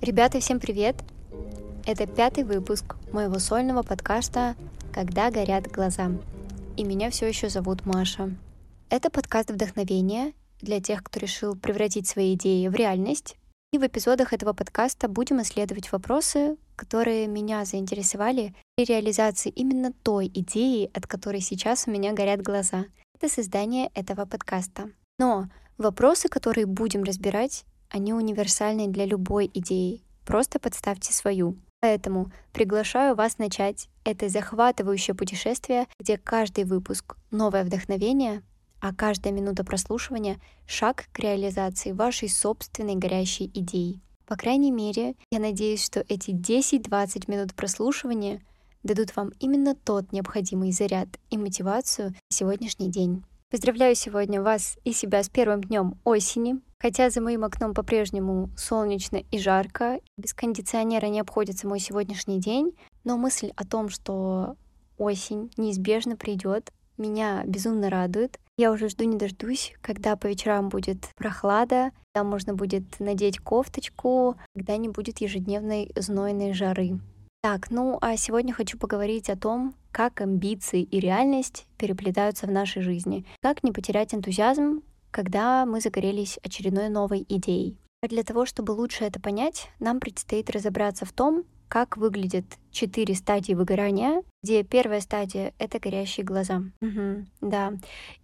Ребята, всем привет! Это пятый выпуск моего сольного подкаста «Когда горят глаза». И меня все еще зовут Маша. Это подкаст вдохновения для тех, кто решил превратить свои идеи в реальность. И в эпизодах этого подкаста будем исследовать вопросы, которые меня заинтересовали при реализации именно той идеи, от которой сейчас у меня горят глаза. Это создание этого подкаста. Но вопросы, которые будем разбирать, они универсальны для любой идеи. Просто подставьте свою. Поэтому приглашаю вас начать это захватывающее путешествие, где каждый выпуск — новое вдохновение, а каждая минута прослушивания — шаг к реализации вашей собственной горящей идеи. По крайней мере, я надеюсь, что эти 10-20 минут прослушивания дадут вам именно тот необходимый заряд и мотивацию на сегодняшний день. Поздравляю сегодня вас и себя с первым днем осени. Хотя за моим окном по-прежнему солнечно и жарко, без кондиционера не обходится мой сегодняшний день, но мысль о том, что осень неизбежно придет, меня безумно радует. Я уже жду не дождусь, когда по вечерам будет прохлада, когда можно будет надеть кофточку, когда не будет ежедневной знойной жары. Так, ну а сегодня хочу поговорить о том, как амбиции и реальность переплетаются в нашей жизни. Как не потерять энтузиазм, когда мы загорелись очередной новой идеей. А для того, чтобы лучше это понять, нам предстоит разобраться в том, как выглядят четыре стадии выгорания, где первая стадия — это горящие глаза. Угу, да.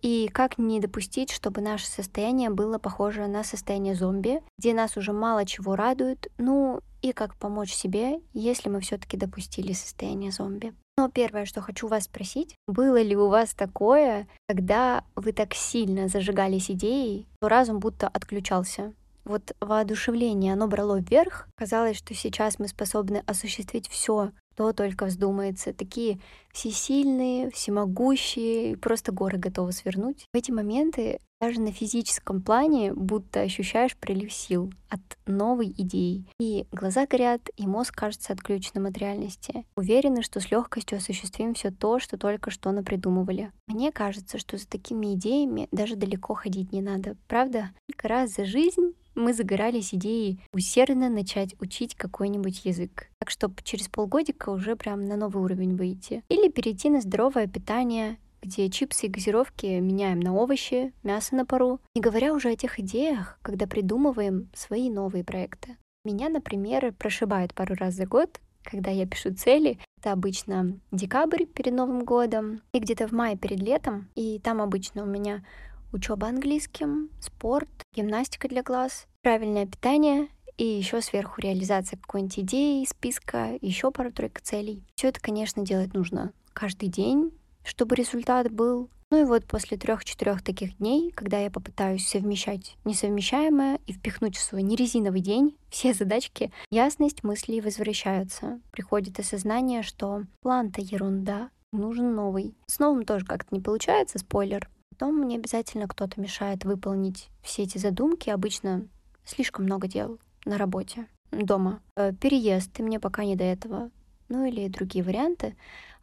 И как не допустить, чтобы наше состояние было похоже на состояние зомби, где нас уже мало чего радует, ну и как помочь себе, если мы все-таки допустили состояние зомби. Но первое, что хочу вас спросить, было ли у вас такое, когда вы так сильно зажигались идеей, что разум будто отключался? вот воодушевление, оно брало вверх. Казалось, что сейчас мы способны осуществить все, что только вздумается. Такие всесильные, всемогущие, просто горы готовы свернуть. В эти моменты даже на физическом плане будто ощущаешь прилив сил от новой идеи. И глаза горят, и мозг кажется отключенным от реальности. Уверены, что с легкостью осуществим все то, что только что напридумывали. Мне кажется, что за такими идеями даже далеко ходить не надо. Правда? Несколько раз за жизнь мы загорались идеей усердно начать учить какой-нибудь язык. Так, чтобы через полгодика уже прям на новый уровень выйти. Или перейти на здоровое питание, где чипсы и газировки меняем на овощи, мясо на пару. Не говоря уже о тех идеях, когда придумываем свои новые проекты. Меня, например, прошибает пару раз за год, когда я пишу цели. Это обычно декабрь перед Новым годом и где-то в мае перед летом. И там обычно у меня учеба английским, спорт, гимнастика для глаз, правильное питание и еще сверху реализация какой-нибудь идеи, списка, еще пару-тройка целей. Все это, конечно, делать нужно каждый день, чтобы результат был. Ну и вот после трех-четырех таких дней, когда я попытаюсь совмещать несовмещаемое и впихнуть в свой нерезиновый день все задачки, ясность мыслей возвращаются. Приходит осознание, что план-то ерунда, нужен новый. С новым тоже как-то не получается, спойлер. Потом мне обязательно кто-то мешает выполнить все эти задумки. Обычно слишком много дел на работе, дома. Э, переезд, и мне пока не до этого. Ну или другие варианты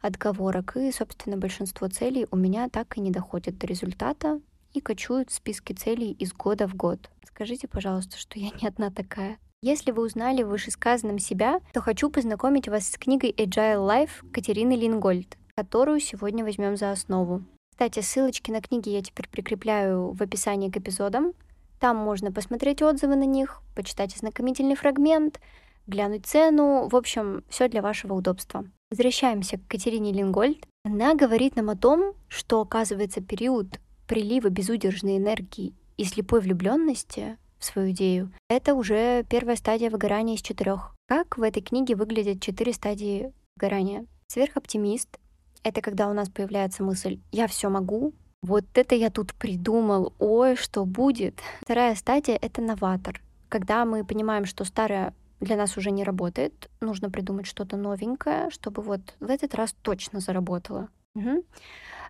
отговорок. И, собственно, большинство целей у меня так и не доходят до результата и кочуют в списке целей из года в год. Скажите, пожалуйста, что я не одна такая. Если вы узнали в вышесказанном себя, то хочу познакомить вас с книгой Agile Life Катерины Лингольд, которую сегодня возьмем за основу. Кстати, ссылочки на книги я теперь прикрепляю в описании к эпизодам. Там можно посмотреть отзывы на них, почитать ознакомительный фрагмент, глянуть цену. В общем, все для вашего удобства. Возвращаемся к Катерине Лингольд. Она говорит нам о том, что, оказывается, период прилива безудержной энергии и слепой влюбленности в свою идею — это уже первая стадия выгорания из четырех. Как в этой книге выглядят четыре стадии выгорания? Сверхоптимист это когда у нас появляется мысль «я все могу», вот это я тут придумал, ой, что будет. Вторая стадия — это новатор. Когда мы понимаем, что старое для нас уже не работает, нужно придумать что-то новенькое, чтобы вот в этот раз точно заработало. Угу.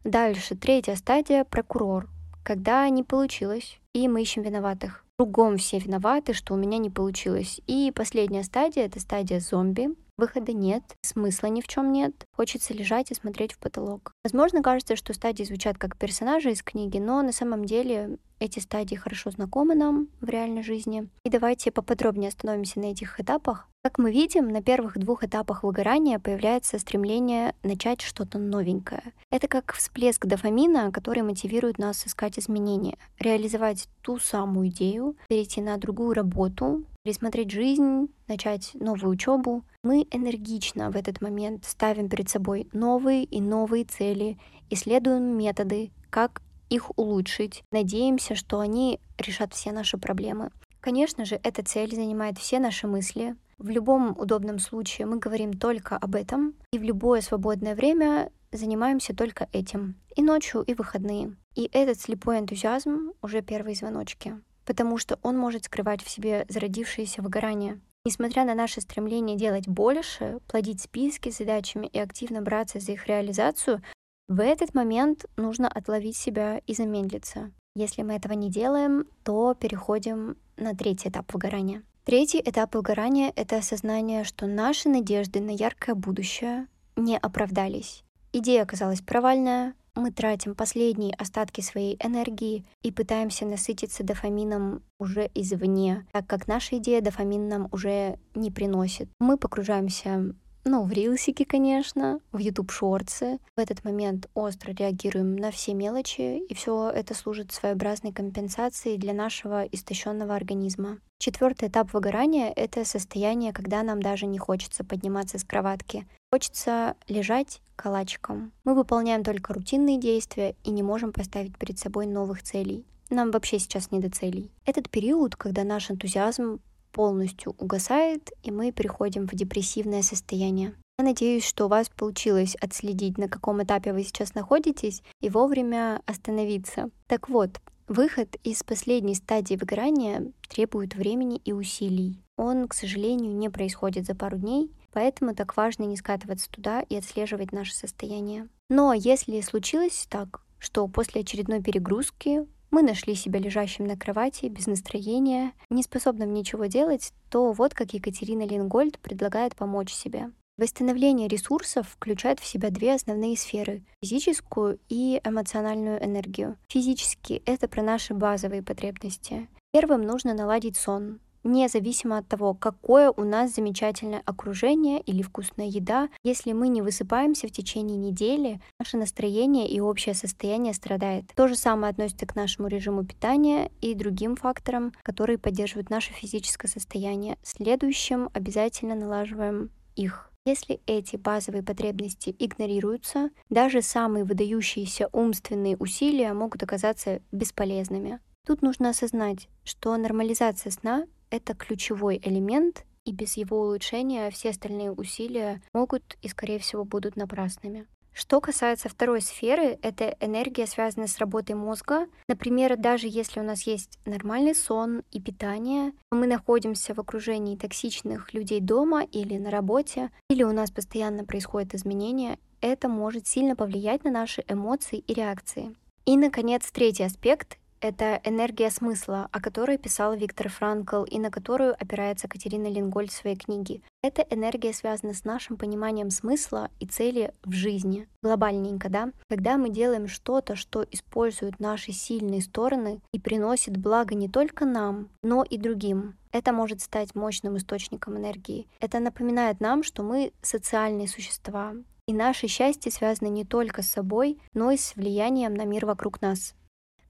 Дальше, третья стадия — прокурор. Когда не получилось, и мы ищем виноватых. Кругом все виноваты, что у меня не получилось. И последняя стадия — это стадия зомби, выхода нет, смысла ни в чем нет, хочется лежать и смотреть в потолок. Возможно, кажется, что стадии звучат как персонажи из книги, но на самом деле эти стадии хорошо знакомы нам в реальной жизни. И давайте поподробнее остановимся на этих этапах. Как мы видим, на первых двух этапах выгорания появляется стремление начать что-то новенькое. Это как всплеск дофамина, который мотивирует нас искать изменения, реализовать ту самую идею, перейти на другую работу, пересмотреть жизнь, начать новую учебу. Мы энергично в этот момент ставим перед собой новые и новые цели, исследуем методы, как их улучшить. Надеемся, что они решат все наши проблемы. Конечно же, эта цель занимает все наши мысли. В любом удобном случае мы говорим только об этом, и в любое свободное время занимаемся только этим. И ночью, и выходные. И этот слепой энтузиазм уже первые звоночки, потому что он может скрывать в себе зародившееся выгорание. Несмотря на наше стремление делать больше, плодить списки с задачами и активно браться за их реализацию, в этот момент нужно отловить себя и замедлиться. Если мы этого не делаем, то переходим на третий этап выгорания. Третий этап выгорания — это осознание, что наши надежды на яркое будущее не оправдались. Идея оказалась провальная, мы тратим последние остатки своей энергии и пытаемся насытиться дофамином уже извне, так как наша идея дофамин нам уже не приносит. Мы погружаемся ну, в рилсики, конечно, в YouTube шорцы. В этот момент остро реагируем на все мелочи, и все это служит своеобразной компенсацией для нашего истощенного организма. Четвертый этап выгорания — это состояние, когда нам даже не хочется подниматься с кроватки. Хочется лежать калачиком. Мы выполняем только рутинные действия и не можем поставить перед собой новых целей. Нам вообще сейчас не до целей. Этот период, когда наш энтузиазм полностью угасает, и мы переходим в депрессивное состояние. Я надеюсь, что у вас получилось отследить, на каком этапе вы сейчас находитесь, и вовремя остановиться. Так вот, выход из последней стадии выгорания требует времени и усилий. Он, к сожалению, не происходит за пару дней, поэтому так важно не скатываться туда и отслеживать наше состояние. Но если случилось так, что после очередной перегрузки мы нашли себя лежащим на кровати, без настроения, не способным ничего делать, то вот как Екатерина Лингольд предлагает помочь себе. Восстановление ресурсов включает в себя две основные сферы — физическую и эмоциональную энергию. Физически — это про наши базовые потребности. Первым нужно наладить сон, независимо от того, какое у нас замечательное окружение или вкусная еда, если мы не высыпаемся в течение недели, наше настроение и общее состояние страдает. То же самое относится к нашему режиму питания и другим факторам, которые поддерживают наше физическое состояние. Следующим обязательно налаживаем их. Если эти базовые потребности игнорируются, даже самые выдающиеся умственные усилия могут оказаться бесполезными. Тут нужно осознать, что нормализация сна это ключевой элемент, и без его улучшения все остальные усилия могут и, скорее всего, будут напрасными. Что касается второй сферы, это энергия, связанная с работой мозга. Например, даже если у нас есть нормальный сон и питание, мы находимся в окружении токсичных людей дома или на работе, или у нас постоянно происходят изменения, это может сильно повлиять на наши эмоции и реакции. И, наконец, третий аспект это энергия смысла, о которой писал Виктор Франкл и на которую опирается Катерина Лингольд в своей книге. Эта энергия связана с нашим пониманием смысла и цели в жизни. Глобальненько, да? Когда мы делаем что-то, что использует наши сильные стороны и приносит благо не только нам, но и другим. Это может стать мощным источником энергии. Это напоминает нам, что мы социальные существа, и наше счастье связано не только с собой, но и с влиянием на мир вокруг нас.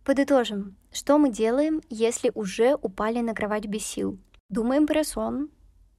Подытожим, что мы делаем, если уже упали на кровать без сил? Думаем про сон.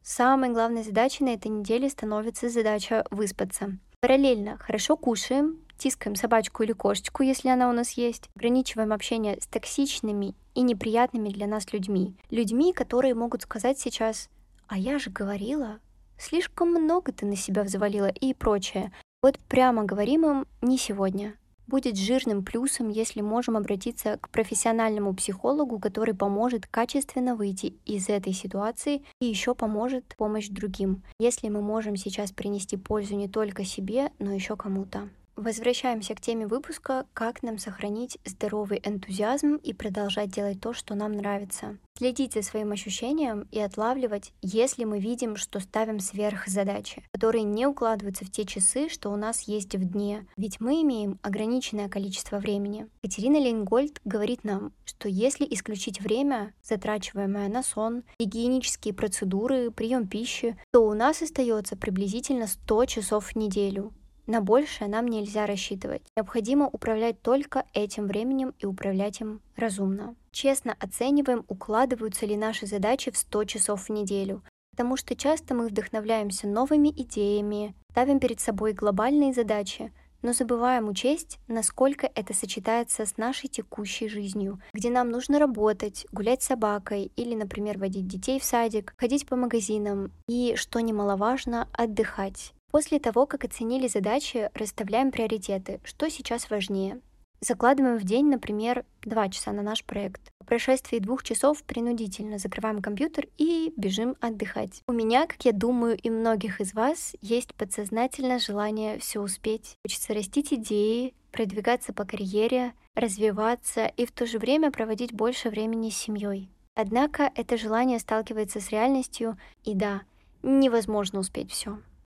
Самой главной задачей на этой неделе становится задача выспаться. Параллельно хорошо кушаем, тискаем собачку или кошечку, если она у нас есть, ограничиваем общение с токсичными и неприятными для нас людьми. Людьми, которые могут сказать сейчас «А я же говорила, слишком много ты на себя взвалила» и прочее. Вот прямо говорим им «не сегодня», будет жирным плюсом, если можем обратиться к профессиональному психологу, который поможет качественно выйти из этой ситуации и еще поможет помощь другим, если мы можем сейчас принести пользу не только себе, но еще кому-то. Возвращаемся к теме выпуска «Как нам сохранить здоровый энтузиазм и продолжать делать то, что нам нравится». Следить за своим ощущением и отлавливать, если мы видим, что ставим сверх задачи, которые не укладываются в те часы, что у нас есть в дне, ведь мы имеем ограниченное количество времени. Катерина Лейнгольд говорит нам, что если исключить время, затрачиваемое на сон, гигиенические процедуры, прием пищи, то у нас остается приблизительно 100 часов в неделю. На большее нам нельзя рассчитывать. Необходимо управлять только этим временем и управлять им разумно. Честно оцениваем, укладываются ли наши задачи в 100 часов в неделю, потому что часто мы вдохновляемся новыми идеями, ставим перед собой глобальные задачи, но забываем учесть, насколько это сочетается с нашей текущей жизнью, где нам нужно работать, гулять с собакой или, например, водить детей в садик, ходить по магазинам и, что немаловажно, отдыхать. После того, как оценили задачи, расставляем приоритеты, что сейчас важнее. Закладываем в день, например, 2 часа на наш проект. По прошествии двух часов принудительно закрываем компьютер и бежим отдыхать. У меня, как я думаю, и многих из вас, есть подсознательное желание все успеть. Хочется растить идеи, продвигаться по карьере, развиваться и в то же время проводить больше времени с семьей. Однако это желание сталкивается с реальностью, и да, невозможно успеть все.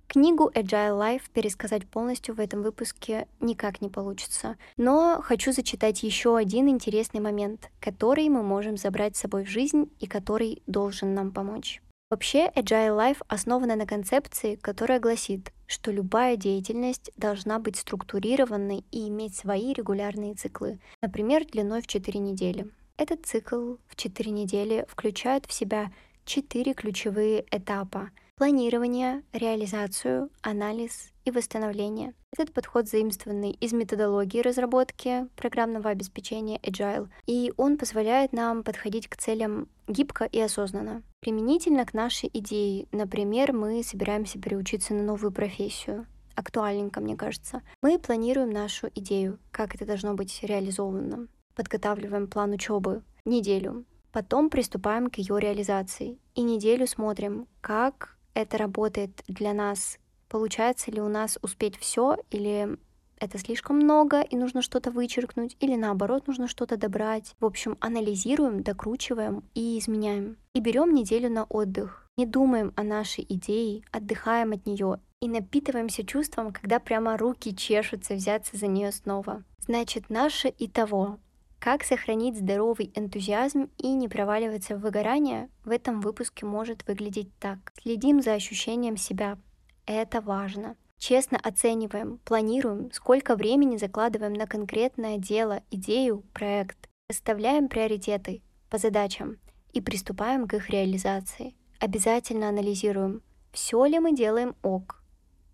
Книгу Agile Life пересказать полностью в этом выпуске никак не получится, но хочу зачитать еще один интересный момент, который мы можем забрать с собой в жизнь и который должен нам помочь. Вообще, Agile Life основана на концепции, которая гласит, что любая деятельность должна быть структурированной и иметь свои регулярные циклы, например, длиной в 4 недели. Этот цикл в 4 недели включает в себя 4 ключевые этапа — планирование, реализацию, анализ и восстановление. Этот подход заимствованный из методологии разработки программного обеспечения Agile, и он позволяет нам подходить к целям гибко и осознанно. Применительно к нашей идее, например, мы собираемся переучиться на новую профессию, актуальненько, мне кажется. Мы планируем нашу идею, как это должно быть реализовано. Подготавливаем план учебы неделю. Потом приступаем к ее реализации. И неделю смотрим, как это работает для нас? Получается ли у нас успеть все или это слишком много и нужно что-то вычеркнуть, или наоборот нужно что-то добрать. В общем, анализируем, докручиваем и изменяем. И берем неделю на отдых. Не думаем о нашей идее, отдыхаем от нее и напитываемся чувством, когда прямо руки чешутся взяться за нее снова. Значит, наше и того как сохранить здоровый энтузиазм и не проваливаться в выгорание, в этом выпуске может выглядеть так. Следим за ощущением себя. Это важно. Честно оцениваем, планируем, сколько времени закладываем на конкретное дело, идею, проект. Расставляем приоритеты по задачам и приступаем к их реализации. Обязательно анализируем, все ли мы делаем ок,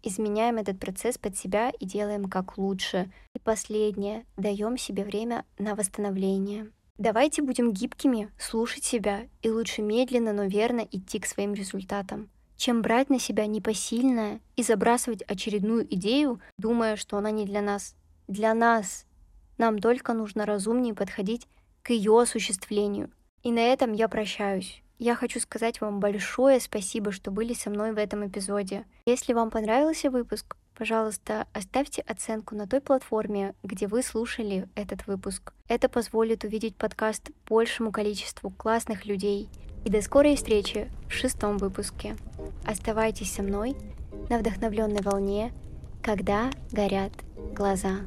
изменяем этот процесс под себя и делаем как лучше. И последнее, даем себе время на восстановление. Давайте будем гибкими, слушать себя и лучше медленно, но верно идти к своим результатам, чем брать на себя непосильное и забрасывать очередную идею, думая, что она не для нас. Для нас. Нам только нужно разумнее подходить к ее осуществлению. И на этом я прощаюсь. Я хочу сказать вам большое спасибо, что были со мной в этом эпизоде. Если вам понравился выпуск, пожалуйста, оставьте оценку на той платформе, где вы слушали этот выпуск. Это позволит увидеть подкаст большему количеству классных людей. И до скорой встречи в шестом выпуске. Оставайтесь со мной на вдохновленной волне, когда горят глаза.